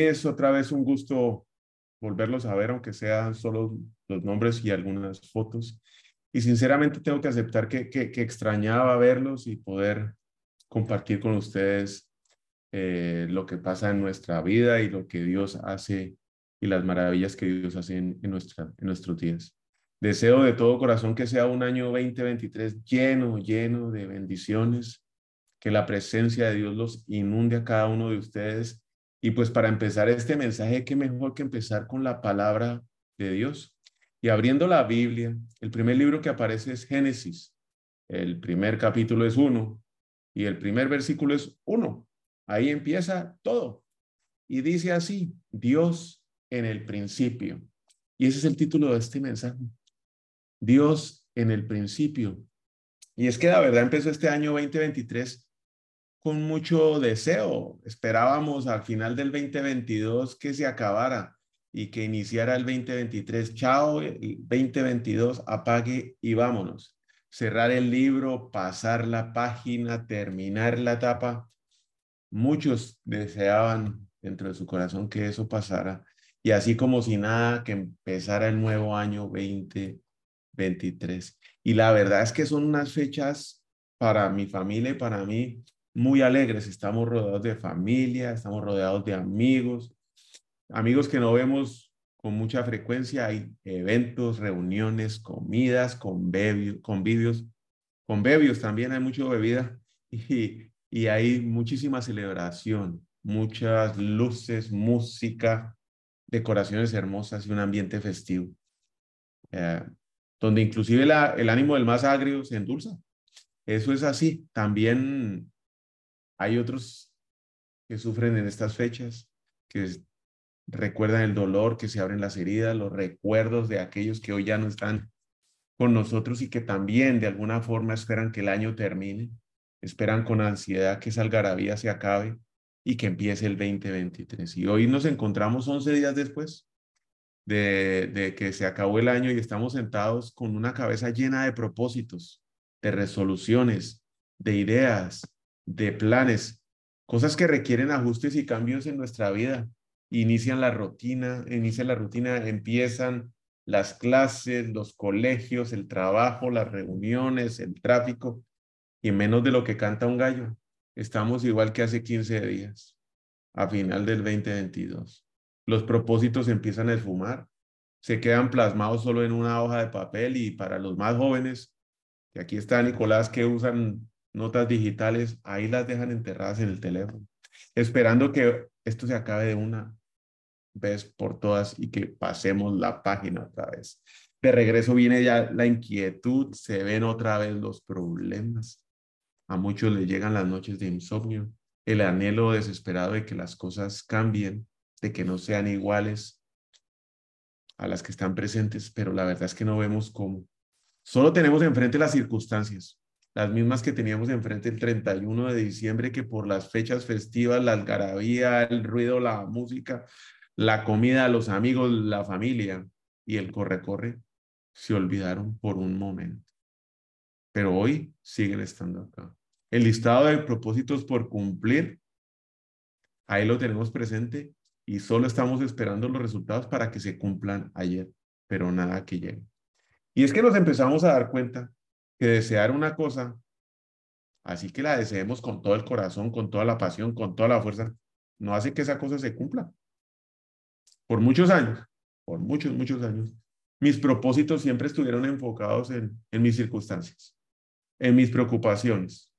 Es otra vez un gusto volverlos a ver, aunque sean solo los nombres y algunas fotos. Y sinceramente tengo que aceptar que, que, extrañaba verlos y poder compartir con ustedes eh, lo que pasa en nuestra vida y lo que Dios hace y las maravillas que Dios hace en, nuestra, en nuestros días. Deseo de todo corazón que sea un año 2023 lleno, lleno de bendiciones, que la presencia de Dios los inunde a cada uno de ustedes y pues para empezar este mensaje, qué mejor que empezar con la palabra de Dios. Y abriendo la Biblia, el primer libro que aparece es Génesis. El primer capítulo es uno y el primer versículo es uno. Ahí empieza todo. Y dice así, Dios en el principio. Y ese es el título de este mensaje. Dios en el principio. Y es que la verdad empezó este año 2023 con mucho deseo. Esperábamos al final del 2022 que se acabara y que iniciara el 2023. Chao, el 2022, apague y vámonos. Cerrar el libro, pasar la página, terminar la etapa. Muchos deseaban dentro de su corazón que eso pasara. Y así como si nada, que empezara el nuevo año 2023. Y la verdad es que son unas fechas para mi familia y para mí muy alegres, estamos rodeados de familia, estamos rodeados de amigos, amigos que no vemos con mucha frecuencia, hay eventos, reuniones, comidas, convivios, convivios, convivios también hay mucha bebida y, y hay muchísima celebración, muchas luces, música, decoraciones hermosas y un ambiente festivo, eh, donde inclusive la, el ánimo del más agrio se endulza. Eso es así. También hay otros que sufren en estas fechas, que recuerdan el dolor, que se abren las heridas, los recuerdos de aquellos que hoy ya no están con nosotros y que también de alguna forma esperan que el año termine, esperan con ansiedad que esa algarabía se acabe y que empiece el 2023. Y hoy nos encontramos 11 días después de, de que se acabó el año y estamos sentados con una cabeza llena de propósitos, de resoluciones, de ideas, de planes, cosas que requieren ajustes y cambios en nuestra vida. Inician la rutina, inicia la rutina, empiezan las clases, los colegios, el trabajo, las reuniones, el tráfico, y menos de lo que canta un gallo. Estamos igual que hace 15 días, a final del 2022. Los propósitos empiezan a esfumar, se quedan plasmados solo en una hoja de papel y para los más jóvenes, aquí está Nicolás que usan notas digitales, ahí las dejan enterradas en el teléfono, esperando que esto se acabe de una vez por todas y que pasemos la página otra vez. De regreso viene ya la inquietud, se ven otra vez los problemas. A muchos les llegan las noches de insomnio, el anhelo desesperado de que las cosas cambien, de que no sean iguales a las que están presentes, pero la verdad es que no vemos cómo. Solo tenemos enfrente las circunstancias, las mismas que teníamos enfrente el 31 de diciembre, que por las fechas festivas, la algarabía, el ruido, la música, la comida, los amigos, la familia y el corre-corre, se olvidaron por un momento. Pero hoy siguen estando acá. El listado de propósitos por cumplir, ahí lo tenemos presente y solo estamos esperando los resultados para que se cumplan ayer, pero nada que llegue. Y es que nos empezamos a dar cuenta que desear una cosa, así que la deseemos con todo el corazón, con toda la pasión, con toda la fuerza, no hace que esa cosa se cumpla. Por muchos años, por muchos, muchos años, mis propósitos siempre estuvieron enfocados en, mis circunstancias, en mis preocupaciones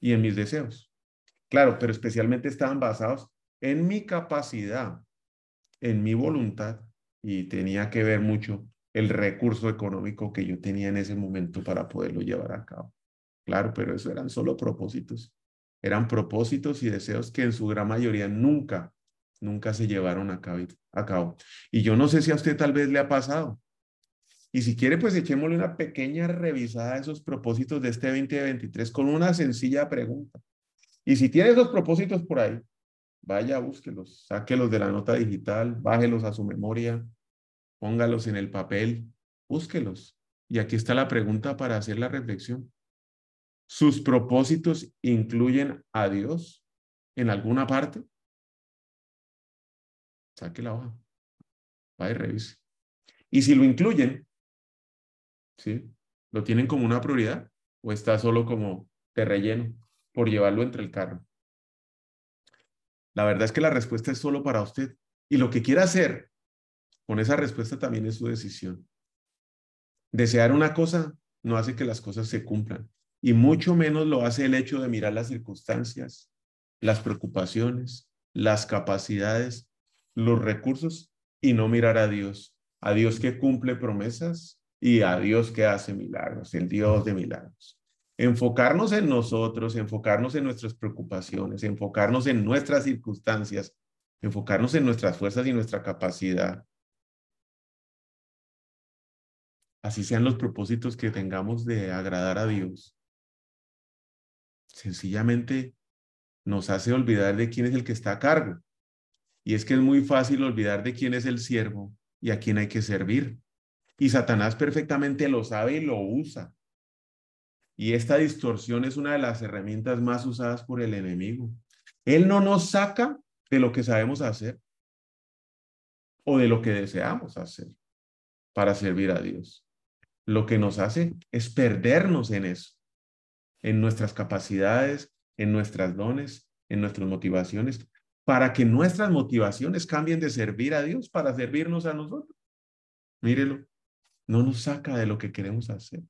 y en mis deseos. Claro, pero especialmente estaban basados en mi capacidad, en mi voluntad y tenía que ver mucho el recurso económico que yo tenía en ese momento para poderlo llevar a cabo. Claro, pero eso eran solo propósitos. eran propósitos y deseos que en su gran mayoría nunca, nunca se llevaron a cabo. Y yo no sé si a usted tal vez le ha pasado. Y si quiere, pues echémosle una pequeña revisada a esos propósitos de este 2023 con una sencilla pregunta. Y si tiene esos propósitos por ahí, vaya, búsquelos, sáquelos de la nota digital, bájelos a su memoria, póngalos en el papel, búsquelos. Y aquí está la pregunta para hacer la reflexión. ¿Sus propósitos incluyen a Dios en alguna parte? Saque la hoja. Vaya y revise. Y si lo incluyen, ¿sí? ¿Lo tienen como una prioridad o está solo como de relleno por llevarlo entre el carro? La verdad es que la respuesta es solo para usted. Y lo que quiera hacer con esa respuesta también es su decisión. Desear una cosa no hace que las cosas se cumplan y mucho menos lo hace el hecho de mirar las circunstancias, las preocupaciones, las capacidades, los recursos y no mirar a Dios, a Dios que cumple promesas y a Dios que hace milagros, el Dios de milagros. Enfocarnos en nosotros, enfocarnos en nuestras preocupaciones, enfocarnos en nuestras circunstancias, enfocarnos en nuestras fuerzas y nuestra capacidad. Así sean los propósitos que tengamos de agradar a Dios sencillamente nos hace olvidar de quién es el que está a cargo. Y es que es muy fácil olvidar de quién es el siervo y a quién hay que servir. Y Satanás perfectamente lo sabe y lo usa. Y esta distorsión es una de las herramientas más usadas por el enemigo. Él no nos saca de lo que sabemos hacer o de lo que deseamos hacer para servir a Dios. Lo que nos hace es perdernos en eso en nuestras capacidades, en nuestras dones, en nuestras motivaciones, para que nuestras motivaciones cambien de servir a Dios para servirnos a nosotros. Mírelo, no nos saca de lo que queremos hacer,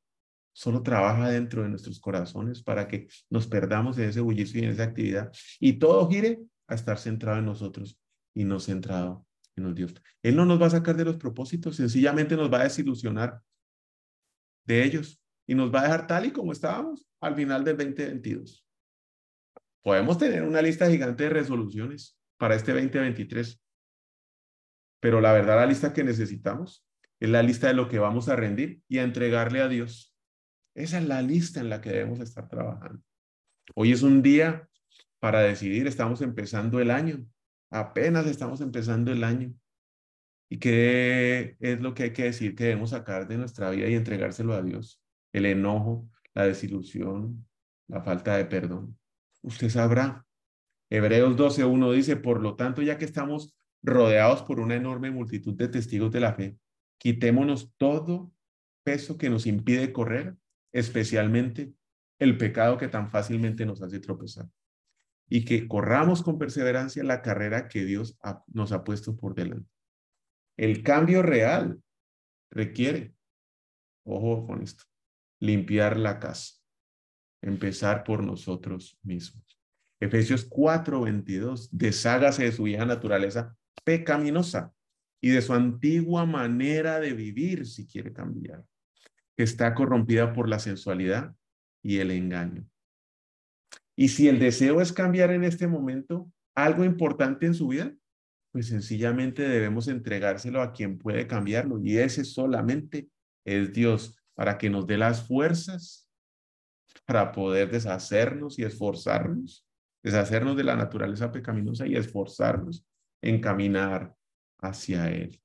solo trabaja dentro de nuestros corazones para que nos perdamos en ese bullicio y en esa actividad y todo gire a estar centrado en nosotros y no centrado en los Dios. Él no nos va a sacar de los propósitos, sencillamente nos va a desilusionar de ellos y nos va a dejar tal y como estábamos al final del 2022. Podemos tener una lista gigante de resoluciones para este 2023, pero la verdad la lista que necesitamos es la lista de lo que vamos a rendir y a entregarle a Dios. Esa es la lista en la que debemos estar trabajando. Hoy es un día para decidir, estamos empezando el año, apenas estamos empezando el año. ¿Y qué es lo que hay que decir que debemos sacar de nuestra vida y entregárselo a Dios? el enojo, la desilusión, la falta de perdón. Usted sabrá. Hebreos 12.1 dice, por lo tanto, ya que estamos rodeados por una enorme multitud de testigos de la fe, quitémonos todo peso que nos impide correr, especialmente el pecado que tan fácilmente nos hace tropezar. Y que corramos con perseverancia la carrera que Dios nos ha puesto por delante. El cambio real requiere, ojo con esto, limpiar la casa, empezar por nosotros mismos. Efesios 4:22, deshágase de su vieja naturaleza pecaminosa y de su antigua manera de vivir si quiere cambiar, que está corrompida por la sensualidad y el engaño. Y si el deseo es cambiar en este momento algo importante en su vida, pues sencillamente debemos entregárselo a quien puede cambiarlo y ese solamente es Dios para que nos dé las fuerzas para poder deshacernos y esforzarnos, deshacernos de la naturaleza pecaminosa y esforzarnos en caminar hacia Él.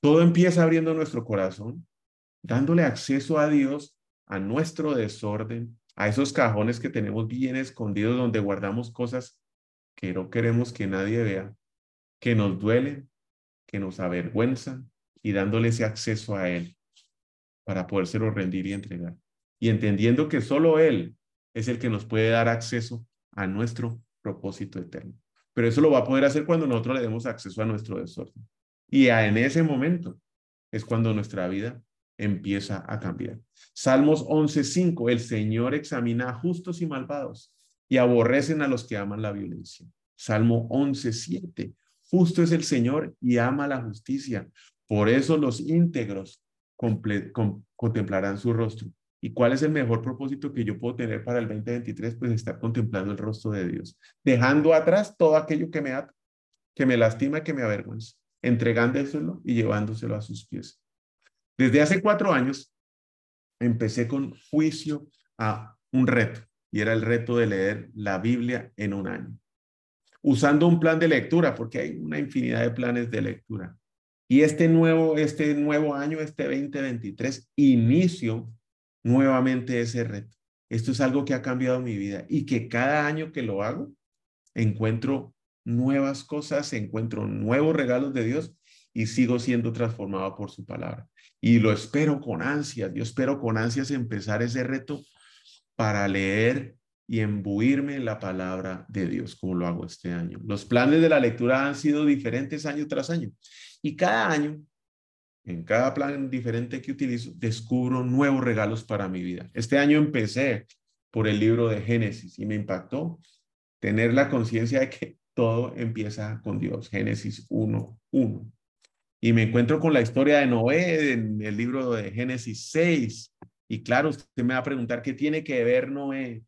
Todo empieza abriendo nuestro corazón, dándole acceso a Dios, a nuestro desorden, a esos cajones que tenemos bien escondidos donde guardamos cosas que no queremos que nadie vea, que nos duelen, que nos avergüenzan y dándole ese acceso a Él para podérselo rendir y entregar. Y entendiendo que solo Él es el que nos puede dar acceso a nuestro propósito eterno. Pero eso lo va a poder hacer cuando nosotros le demos acceso a nuestro desorden. Y en ese momento es cuando nuestra vida empieza a cambiar. Salmos 11.5, el Señor examina a justos y malvados y aborrecen a los que aman la violencia. Salmo 11.7, justo es el Señor y ama la justicia. Por eso los íntegros contemplarán su rostro. ¿Y cuál es el mejor propósito que yo puedo tener para el 2023? Pues estar contemplando el rostro de Dios, dejando atrás todo aquello que me ata, que me lastima, que me avergüenza, entregándoselo y llevándoselo a sus pies. Desde hace cuatro años empecé con juicio a un reto y era el reto de leer la Biblia en un año, usando un plan de lectura, porque hay una infinidad de planes de lectura. Y este nuevo, este nuevo año, este 2023, inicio nuevamente ese reto. Esto es algo que ha cambiado mi vida y que cada año que lo hago, encuentro nuevas cosas, encuentro nuevos regalos de Dios y sigo siendo transformado por su palabra. Y lo espero con ansias, yo espero con ansias empezar ese reto para leer y embuirme en la palabra de Dios, como lo hago este año. Los planes de la lectura han sido diferentes año tras año. Y cada año, en cada plan diferente que utilizo, descubro nuevos regalos para mi vida. Este año empecé por el libro de Génesis y me impactó tener la conciencia de que todo empieza con Dios. Génesis 1.1. Y me encuentro con la historia de Noé en el libro de Génesis 6 y claro, usted me va a preguntar qué tiene que ver Noé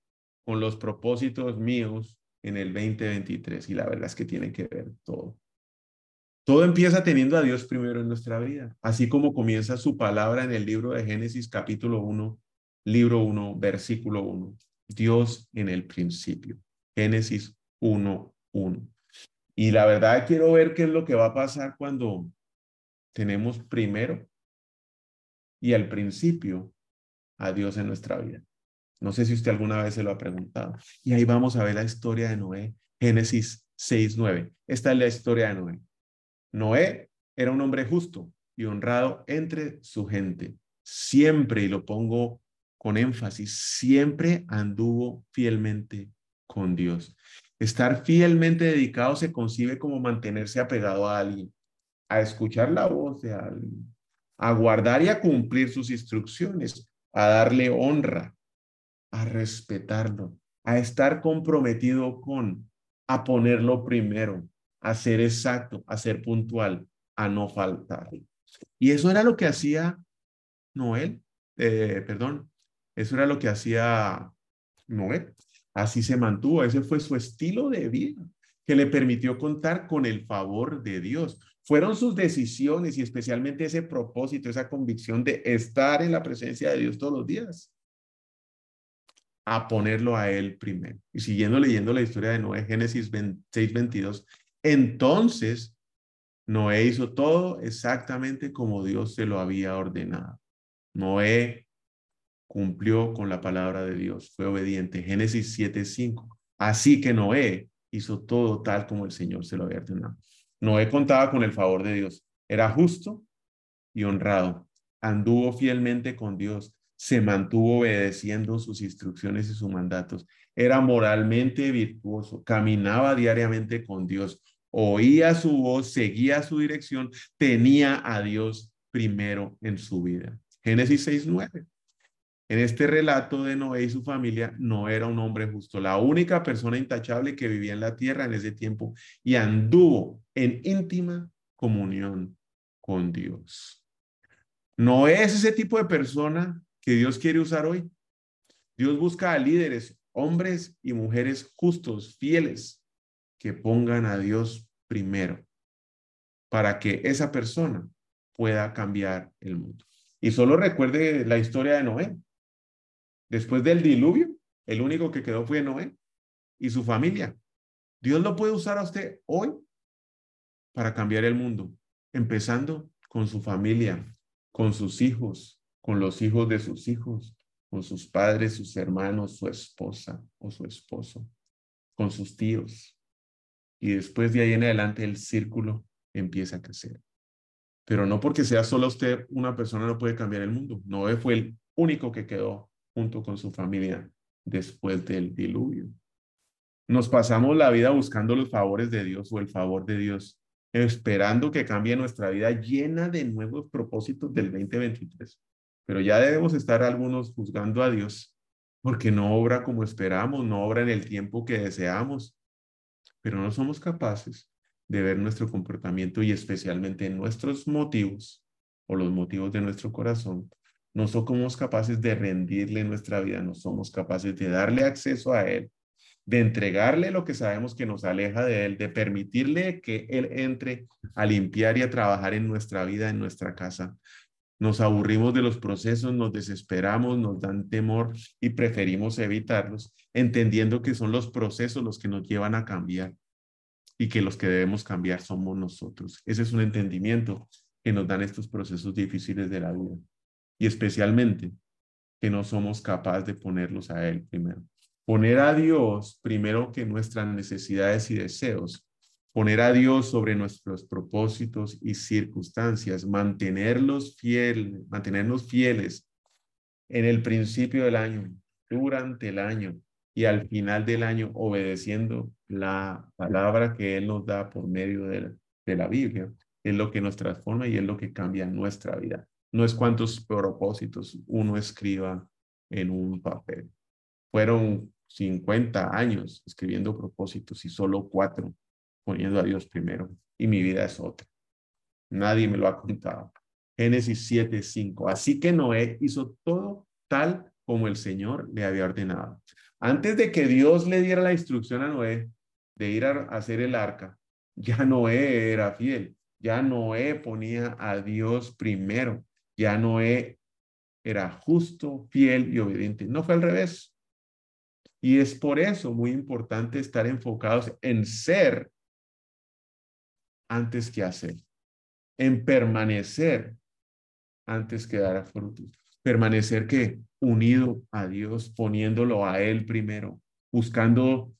con los propósitos míos en el 2023. Y la verdad es que tiene que ver todo. Todo empieza teniendo a Dios primero en nuestra vida, así como comienza su palabra en el libro de Génesis capítulo 1, libro 1, versículo 1. Dios en el principio. Génesis 1, 1. Y la verdad quiero ver qué es lo que va a pasar cuando tenemos primero y al principio a Dios en nuestra vida. No sé si usted alguna vez se lo ha preguntado. Y ahí vamos a ver la historia de Noé, Génesis 6, 9. Esta es la historia de Noé. Noé era un hombre justo y honrado entre su gente. Siempre, y lo pongo con énfasis, siempre anduvo fielmente con Dios. Estar fielmente dedicado se concibe como mantenerse apegado a alguien, a escuchar la voz de alguien, a guardar y a cumplir sus instrucciones, a darle honra, a respetarlo, a estar comprometido con, a ponerlo primero, a ser exacto, a ser puntual, a no faltar. Y eso era lo que hacía Noel, eh, perdón, eso era lo que hacía Noé. Así se mantuvo, ese fue su estilo de vida que le permitió contar con el favor de Dios. Fueron sus decisiones y especialmente ese propósito, esa convicción de estar en la presencia de Dios todos los días, a ponerlo a Él primero. Y siguiendo leyendo la historia de Noé, Génesis 6, 22, entonces Noé hizo todo exactamente como Dios se lo había ordenado. Noé cumplió con la palabra de Dios, fue obediente. Génesis 7:5. Así que Noé hizo todo tal como el Señor se lo había ordenado. Noé contaba con el favor de Dios. Era justo y honrado. Anduvo fielmente con Dios. Se mantuvo obedeciendo sus instrucciones y sus mandatos. Era moralmente virtuoso. Caminaba diariamente con Dios. Oía su voz, seguía su dirección. Tenía a Dios primero en su vida. Génesis 6.9. En este relato de Noé y su familia, no era un hombre justo, la única persona intachable que vivía en la tierra en ese tiempo y anduvo en íntima comunión con Dios. No es ese tipo de persona que Dios quiere usar hoy. Dios busca a líderes, hombres y mujeres justos, fieles, que pongan a Dios primero para que esa persona pueda cambiar el mundo. Y solo recuerde la historia de Noé. Después del diluvio, el único que quedó fue Noé y su familia. Dios lo puede usar a usted hoy para cambiar el mundo, empezando con su familia, con sus hijos, con los hijos de sus hijos, con sus padres, sus hermanos, su esposa o su esposo, con sus tíos. Y después de ahí en adelante el círculo empieza a crecer. Pero no porque sea solo usted una persona no puede cambiar el mundo. Noé fue el único que quedó junto con su familia después del diluvio. Nos pasamos la vida buscando los favores de Dios o el favor de Dios, esperando que cambie nuestra vida llena de nuevos propósitos del 2023. Pero ya debemos estar algunos juzgando a Dios porque no obra como esperamos, no obra en el tiempo que deseamos, pero no somos capaces de ver nuestro comportamiento y especialmente nuestros motivos o los motivos de nuestro corazón. No somos capaces de rendirle nuestra vida, no somos capaces de darle acceso a Él, de entregarle lo que sabemos que nos aleja de Él, de permitirle que Él entre a limpiar y a trabajar en nuestra vida, en nuestra casa. Nos aburrimos de los procesos, nos desesperamos, nos dan temor y preferimos evitarlos, entendiendo que son los procesos los que nos llevan a cambiar y que los que debemos cambiar somos nosotros. Ese es un entendimiento que nos dan estos procesos difíciles de la vida y especialmente que no somos capaces de ponerlos a Él primero. Poner a Dios primero que nuestras necesidades y deseos. Poner a Dios sobre nuestros propósitos y circunstancias. Mantenerlos fieles, mantenernos fieles en el principio del año, durante el año y al final del año obedeciendo la palabra que Él nos da por medio de de la Biblia. Es lo que nos transforma y es lo que cambia nuestra vida no es cuántos propósitos uno escriba en un papel. Fueron 50 años escribiendo propósitos y solo cuatro poniendo a Dios primero. Y mi vida es otra. Nadie me lo ha contado. Génesis 7, 5. Así que Noé hizo todo tal como el Señor le había ordenado. Antes de que Dios le diera la instrucción a Noé de ir a hacer el arca, ya Noé era fiel. Ya Noé ponía a Dios primero. Ya Noé era justo, fiel y obediente. No fue al revés. Y es por eso muy importante estar enfocados en ser antes que hacer, en permanecer antes que dar frutos. Permanecer que unido a Dios, poniéndolo a Él primero, buscando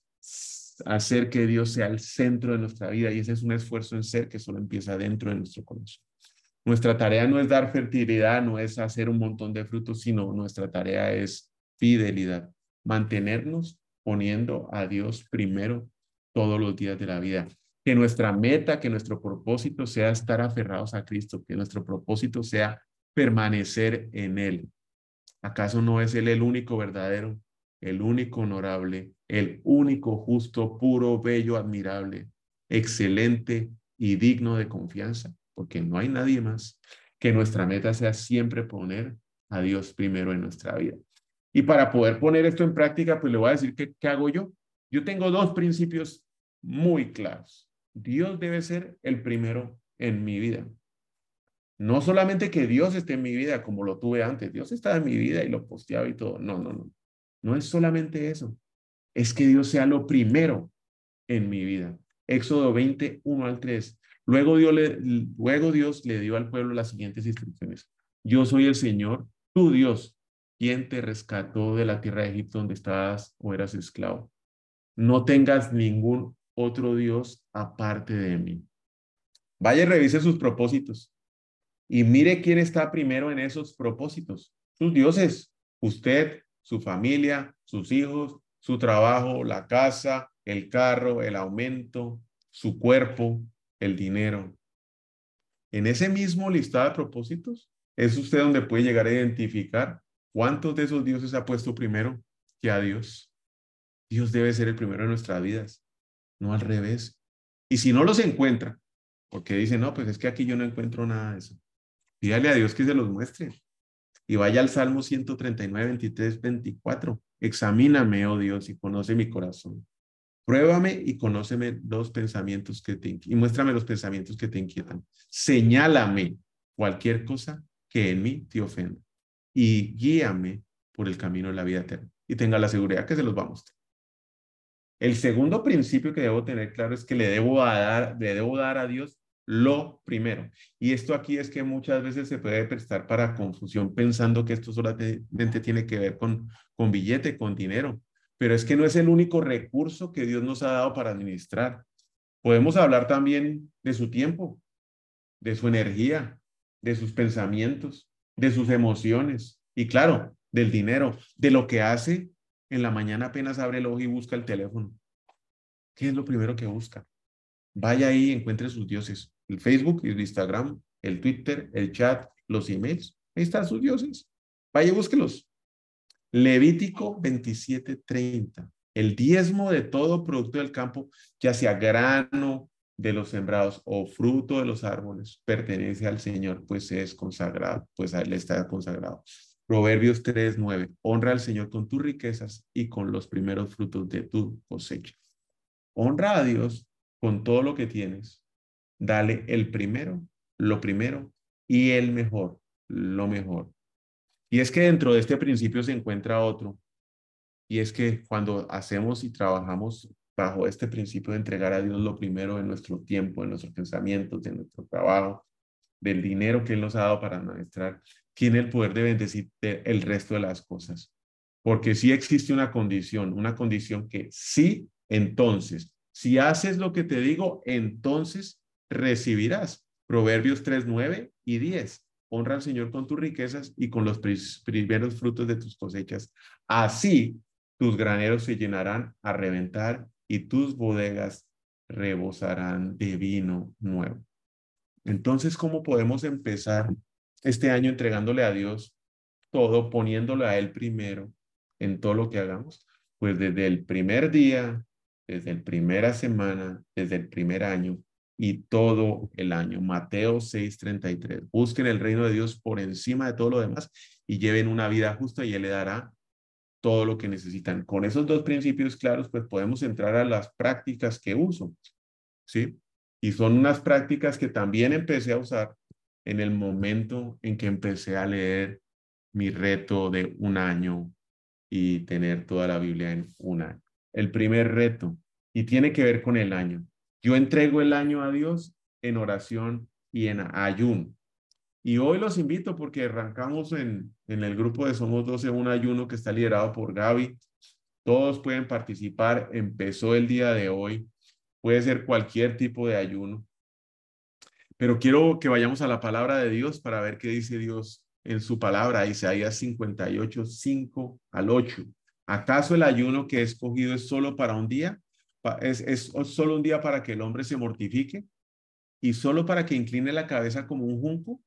hacer que Dios sea el centro de nuestra vida. Y ese es un esfuerzo en ser que solo empieza dentro de nuestro corazón. Nuestra tarea no es dar fertilidad, no es hacer un montón de frutos, sino nuestra tarea es fidelidad, mantenernos poniendo a Dios primero todos los días de la vida. Que nuestra meta, que nuestro propósito sea estar aferrados a Cristo, que nuestro propósito sea permanecer en Él. ¿Acaso no es Él el único verdadero, el único honorable, el único justo, puro, bello, admirable, excelente y digno de confianza? porque no hay nadie más, que nuestra meta sea siempre poner a Dios primero en nuestra vida. Y para poder poner esto en práctica, pues le voy a decir qué, hago yo. Yo tengo dos principios muy claros. Dios debe ser el primero en mi vida. No solamente que Dios esté en mi vida como lo tuve antes, Dios está en mi vida y lo posteaba y todo. No, no, no. No es solamente eso. Es que Dios sea lo primero en mi vida. Éxodo 20, 1 al 3. Luego Dios, le, luego Dios le dio al pueblo las siguientes instrucciones. Yo soy el Señor, tu Dios, quien te rescató de la tierra de Egipto donde estabas o eras esclavo. No tengas ningún otro Dios aparte de mí. Vaya y revise sus propósitos y mire quién está primero en esos propósitos. Sus dioses, usted, su familia, sus hijos, su trabajo, la casa, el carro, el aumento, su cuerpo, el dinero. En ese mismo listado de propósitos, es usted donde puede llegar a identificar cuántos de esos dioses ha puesto primero que a Dios. Dios debe ser el primero en nuestras vidas, no al revés. Y si no los encuentra, porque dice, no, pues es que aquí yo no encuentro nada de eso, pídale a Dios que se los muestre. Y vaya al Salmo 139, 23, 24. Examíname, oh Dios, y conoce mi corazón. Pruébame y conóceme los pensamientos que te y muéstrame los pensamientos que te inquietan. Señálame cualquier cosa que en mí te ofenda y guíame por el camino de la vida eterna. Y tenga la seguridad que se los va a mostrar. El segundo principio que debo tener claro es que le debo dar, le debo dar a Dios lo primero. Y esto aquí es que muchas veces se puede prestar para confusión pensando que esto solamente tiene que ver con, con billete, con dinero pero es que no es el único recurso que Dios nos ha dado para administrar. Podemos hablar también de su tiempo, de su energía, de sus pensamientos, de sus emociones y claro, del dinero, de lo que hace en la mañana apenas abre el ojo y busca el teléfono. ¿Qué es lo primero que busca? Vaya ahí y encuentre sus dioses. El Facebook, el Instagram, el Twitter, el chat, los emails. Ahí están sus dioses. Vaya y búsquelos. Levítico 27:30. El diezmo de todo producto del campo, ya sea grano, de los sembrados o fruto de los árboles pertenece al Señor, pues es consagrado, pues a él está consagrado. Proverbios 3, 9. Honra al Señor con tus riquezas y con los primeros frutos de tu cosecha. Honra a Dios con todo lo que tienes. Dale el primero, lo primero, y el mejor, lo mejor. Y es que dentro de este principio se encuentra otro, y es que cuando hacemos y trabajamos bajo este principio de entregar a Dios lo primero en nuestro tiempo, en nuestros pensamientos, en nuestro trabajo, del dinero que Él nos ha dado para administrar, tiene el poder de bendecir el resto de las cosas. Porque si existe una condición, una condición que sí, entonces, si haces lo que te digo, entonces recibirás. Proverbios 3, 9 y 10. Honra al Señor con tus riquezas y con los primeros frutos de tus cosechas. Así tus graneros se llenarán a reventar y tus bodegas rebosarán de vino nuevo. Entonces, ¿cómo podemos empezar este año entregándole a Dios todo, poniéndole a Él primero en todo lo que hagamos? Pues desde el primer día, desde la primera semana, desde el primer año y todo el año. Mateo 6:33. Busquen el reino de Dios por encima de todo lo demás y lleven una vida justa y Él le dará todo lo que necesitan. Con esos dos principios claros, pues podemos entrar a las prácticas que uso, ¿sí? Y son unas prácticas que también empecé a usar en el momento en que empecé a leer mi reto de un año y tener toda la Biblia en un año. El primer reto, y tiene que ver con el año. Yo entrego el año a Dios en oración y en ayuno. Y hoy los invito porque arrancamos en, en el grupo de Somos 12 un ayuno que está liderado por Gaby. Todos pueden participar. Empezó el día de hoy. Puede ser cualquier tipo de ayuno. Pero quiero que vayamos a la palabra de Dios para ver qué dice Dios en su palabra. Isaías 58, 5 al 8. ¿Acaso el ayuno que he escogido es solo para un día? ¿Es, es solo un día para que el hombre se mortifique? ¿Y solo para que incline la cabeza como un junco?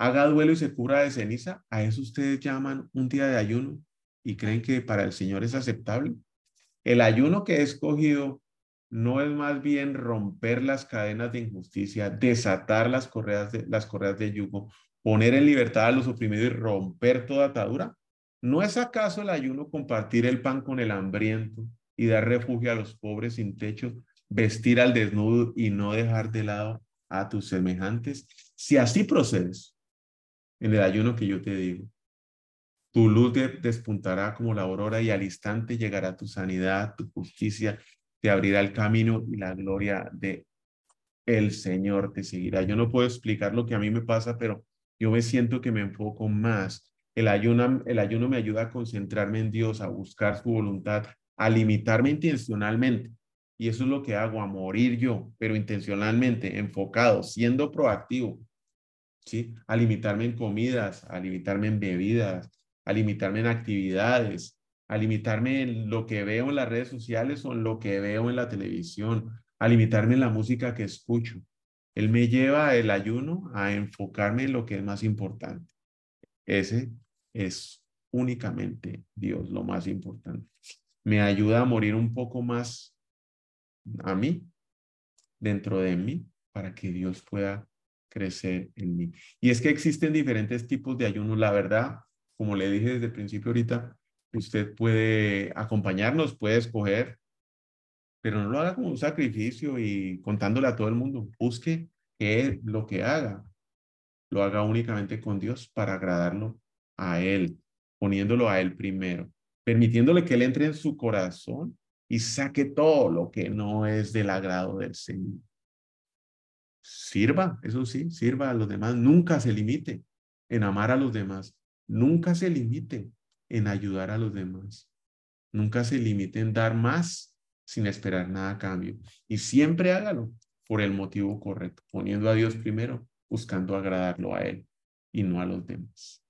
haga duelo y se cura de ceniza, a eso ustedes llaman un día de ayuno y creen que para el Señor es aceptable. El ayuno que he escogido no es más bien romper las cadenas de injusticia, desatar las correas de, las correas de yugo, poner en libertad a los oprimidos y romper toda atadura. ¿No es acaso el ayuno compartir el pan con el hambriento y dar refugio a los pobres sin techo, vestir al desnudo y no dejar de lado a tus semejantes? Si así procedes en el ayuno que yo te digo, tu luz despuntará como la aurora y al instante llegará tu sanidad, tu justicia, te abrirá el camino y la gloria de el Señor te seguirá. Yo no puedo explicar lo que a mí me pasa, pero yo me siento que me enfoco más. El ayuno, el ayuno me ayuda a concentrarme en Dios, a buscar su voluntad, a limitarme intencionalmente. Y eso es lo que hago, a morir yo, pero intencionalmente, enfocado, siendo proactivo, ¿sí? A limitarme en comidas, a limitarme en bebidas, a limitarme en actividades, a limitarme en lo que veo en las redes sociales o en lo que veo en la televisión, a limitarme en la música que escucho. Él me lleva el ayuno a enfocarme en lo que es más importante. Ese es únicamente Dios, lo más importante. Me ayuda a morir un poco más a mí, dentro de mí, para que Dios pueda crecer en mí. Y es que existen diferentes tipos de ayuno. La verdad, como le dije desde el principio ahorita, usted puede acompañarnos, puede escoger, pero no lo haga como un sacrificio y contándole a todo el mundo. Busque que lo que haga, lo haga únicamente con Dios para agradarlo a Él, poniéndolo a Él primero, permitiéndole que Él entre en su corazón y saque todo lo que no es del agrado del Señor. Sirva, eso sí, sirva a los demás. Nunca se limite en amar a los demás. Nunca se limite en ayudar a los demás. Nunca se limite en dar más sin esperar nada a cambio. Y siempre hágalo por el motivo correcto, poniendo a Dios primero, buscando agradarlo a Él y no a los demás.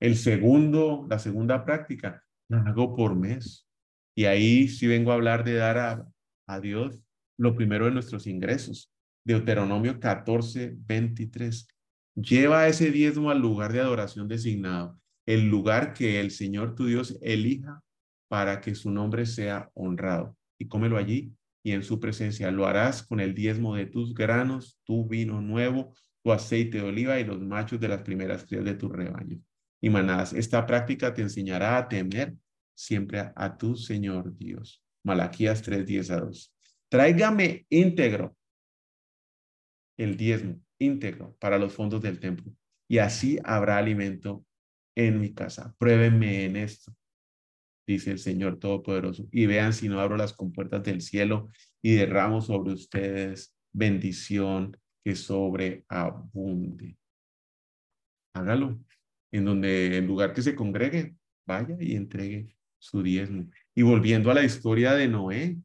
El segundo, la segunda práctica, la hago por mes. Y ahí sí vengo a hablar de dar a, a Dios lo primero de nuestros ingresos. Deuteronomio 14, 23. Lleva ese diezmo al lugar de adoración designado, el lugar que el Señor tu Dios elija para que su nombre sea honrado. Y cómelo allí y en su presencia. Lo harás con el diezmo de tus granos, tu vino nuevo, tu aceite de oliva y los machos de las primeras crías de tu rebaño. Y manadas, esta práctica te enseñará a temer siempre a, tu Señor Dios. Malaquías 3, 10 a 2. Tráigame íntegro el diezmo, íntegro para los fondos del templo. Y así habrá alimento en mi casa. Pruébenme en esto, dice el Señor Todopoderoso, y vean si no abro las compuertas del cielo y derramo sobre ustedes bendición que sobreabunde. Hágalo. En donde, en lugar que se congregue, vaya y entregue su diezmo. Y volviendo a la historia de Noé,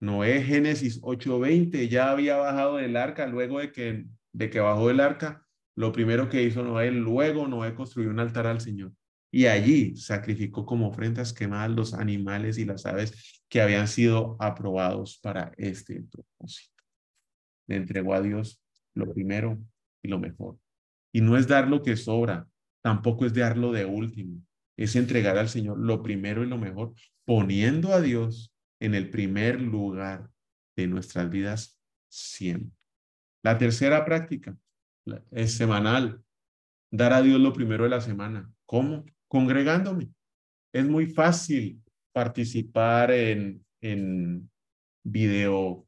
Noé, Génesis 8:20, ya había bajado del arca luego de que, de que bajó del arca. Lo primero que hizo Noé, luego Noé construyó un altar al Señor. Y allí sacrificó como ofrendas quemadas los animales y las aves que habían sido aprobados para este propósito. Le entregó a Dios lo primero y lo mejor. Y no es dar lo que sobra, tampoco es dar lo de último, es entregar al Señor lo primero y lo mejor, poniendo a Dios en el primer lugar de nuestras vidas siempre. La tercera práctica es semanal, dar a Dios lo primero de la semana. ¿Cómo? Congregándome. Es muy fácil participar en, en video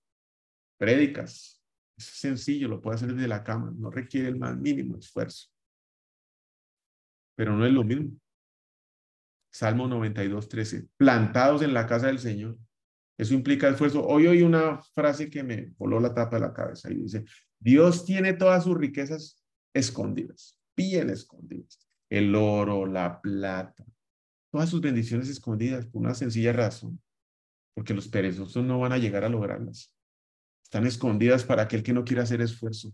prédicas. Es sencillo, lo puede hacer desde la cama, no requiere el más mínimo esfuerzo. Pero no es lo mismo Salmo 92, 13. Plantados en la casa del Señor. Eso implica esfuerzo. Hoy oí una frase que me voló la tapa de la cabeza y dice, Dios tiene todas sus riquezas escondidas, bien escondidas. El oro, la plata, todas sus bendiciones escondidas por una sencilla razón, porque los perezosos no van a llegar a lograrlas. Están escondidas para aquel que no quiere hacer esfuerzo.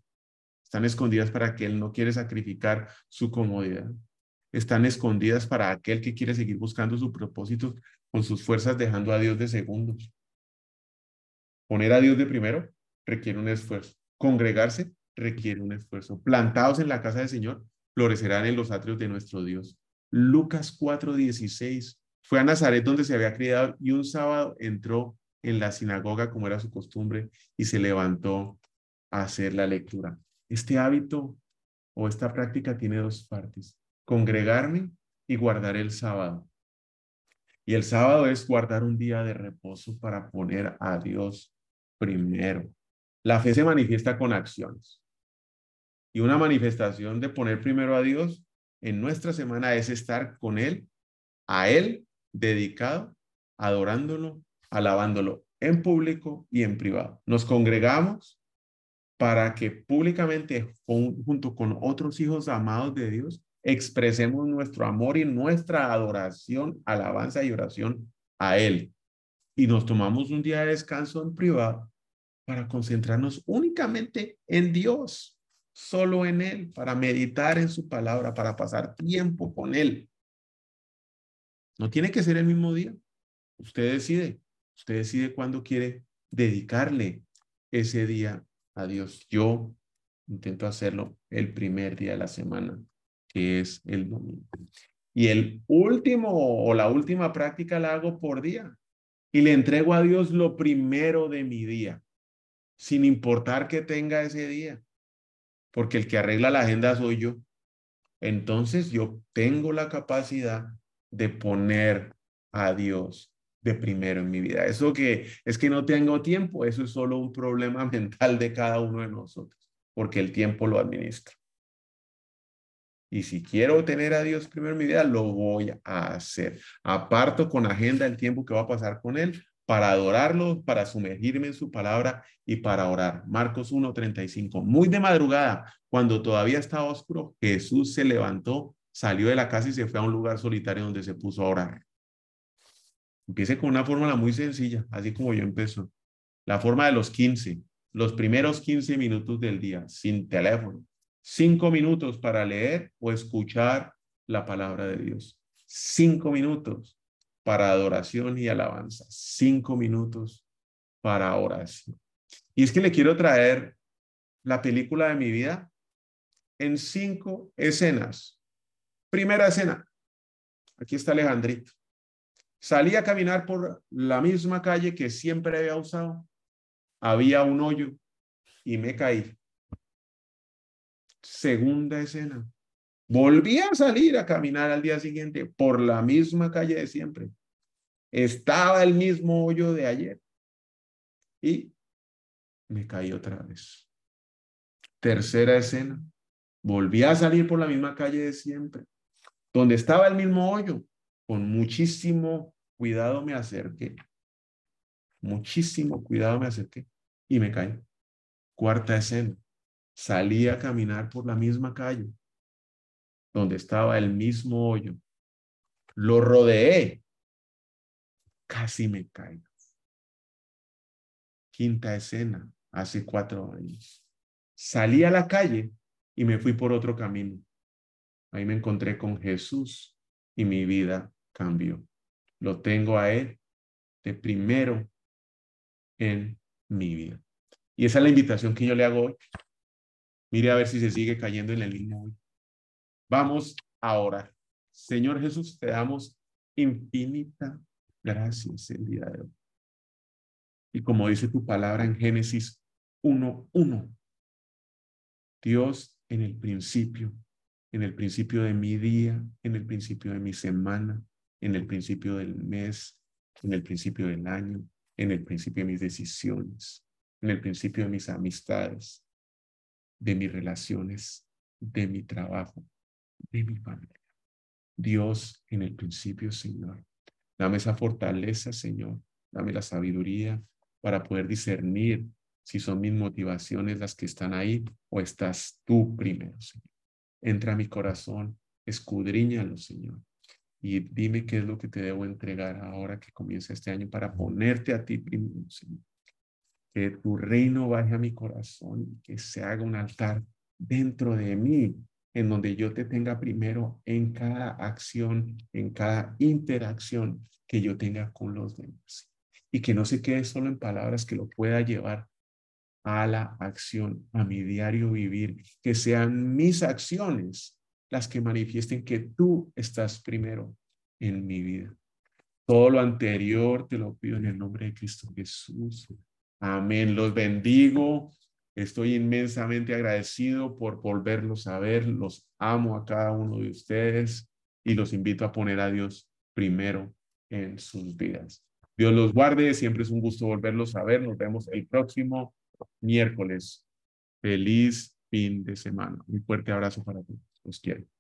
Están escondidas para aquel que no quiere sacrificar su comodidad están escondidas para aquel que quiere seguir buscando su propósito con sus fuerzas, dejando a Dios de segundos. Poner a Dios de primero requiere un esfuerzo. Congregarse requiere un esfuerzo. Plantados en la casa del Señor, florecerán en los atrios de nuestro Dios. Lucas 4:16. Fue a Nazaret donde se había criado y un sábado entró en la sinagoga como era su costumbre y se levantó a hacer la lectura. Este hábito o esta práctica tiene dos partes congregarme y guardar el sábado. Y el sábado es guardar un día de reposo para poner a Dios primero. La fe se manifiesta con acciones. Y una manifestación de poner primero a Dios en nuestra semana es estar con Él, a Él dedicado, adorándolo, alabándolo en público y en privado. Nos congregamos para que públicamente, junto con otros hijos amados de Dios, expresemos nuestro amor y nuestra adoración, alabanza y oración a Él. Y nos tomamos un día de descanso en privado para concentrarnos únicamente en Dios, solo en Él, para meditar en su palabra, para pasar tiempo con Él. No tiene que ser el mismo día. Usted decide. Usted decide cuándo quiere dedicarle ese día a Dios. Yo intento hacerlo el primer día de la semana que es el domingo. Y el último o la última práctica la hago por día y le entrego a Dios lo primero de mi día, sin importar que tenga ese día, porque el que arregla la agenda soy yo. Entonces yo tengo la capacidad de poner a Dios de primero en mi vida. Eso que es que no tengo tiempo, eso es solo un problema mental de cada uno de nosotros, porque el tiempo lo administra. Y si quiero tener a Dios primero en mi vida, lo voy a hacer. Aparto con agenda el tiempo que va a pasar con Él para adorarlo, para sumergirme en su palabra y para orar. Marcos 1.35. Muy de madrugada, cuando todavía estaba oscuro, Jesús se levantó, salió de la casa y se fue a un lugar solitario donde se puso a orar. Empiece con una fórmula muy sencilla, así como yo empezó. La forma de los 15, los primeros 15 minutos del día, sin teléfono, Cinco minutos para leer o escuchar la palabra de Dios. Cinco minutos para adoración y alabanza. Cinco minutos para oración. Y es que le quiero traer la película de mi vida en cinco escenas. Primera escena. Aquí está Alejandrito. Salí a caminar por la misma calle que siempre había usado había un hoyo y me caí. Segunda escena. Volví a salir a caminar al día siguiente por la misma calle de siempre. Estaba el mismo hoyo de ayer. Y me caí otra vez. Tercera escena. Volví a salir por la misma calle de siempre, donde estaba el mismo hoyo. Con muchísimo cuidado me acerqué. Muchísimo cuidado me acerqué y me caí. Cuarta escena. Salí a caminar por la misma calle, donde estaba el mismo hoyo. Lo rodeé. Casi me caigo. Quinta escena, hace cuatro años. Salí a la calle y me fui por otro camino. Ahí me encontré con Jesús y mi vida cambió. Lo tengo a Él de primero en mi vida. Y esa es la invitación que yo le hago hoy. Mire a ver si se sigue cayendo en el mismo. Vamos a orar. Señor Jesús, te damos infinita gracias el día de hoy. Y como dice tu palabra en Génesis 1.1, Dios en el principio, en el principio de mi día, en el principio de mi semana, en el principio del mes, en el principio del año, en el principio de mis decisiones, en el principio de mis amistades, de mis relaciones, de mi trabajo, de mi familia. Dios en el principio, Señor. Dame esa fortaleza, Señor. Dame la sabiduría para poder discernir si son mis motivaciones las que están ahí o estás tú primero, Señor. Entra a mi corazón, escudriñalo, Señor. Y dime qué es lo que te debo entregar ahora que comienza este año para ponerte a ti primero, Señor. Que tu reino baje a mi corazón, que se haga un altar dentro de mí, en donde yo te tenga primero en cada acción, en cada interacción que yo tenga con los demás y que no se quede solo en palabras, que lo pueda llevar a la acción, a mi diario vivir, que sean mis acciones las que manifiesten que tú estás primero en mi vida. Todo lo anterior te lo pido en el nombre de Cristo Jesús. Amén. Los bendigo. Estoy inmensamente agradecido por volverlos a ver. Los amo a cada uno de ustedes y los invito a poner a Dios primero en sus vidas. Dios los guarde, siempre es un gusto volverlos a ver. Nos vemos el próximo miércoles. Feliz fin de semana. Un fuerte abrazo para todos. Los quiero.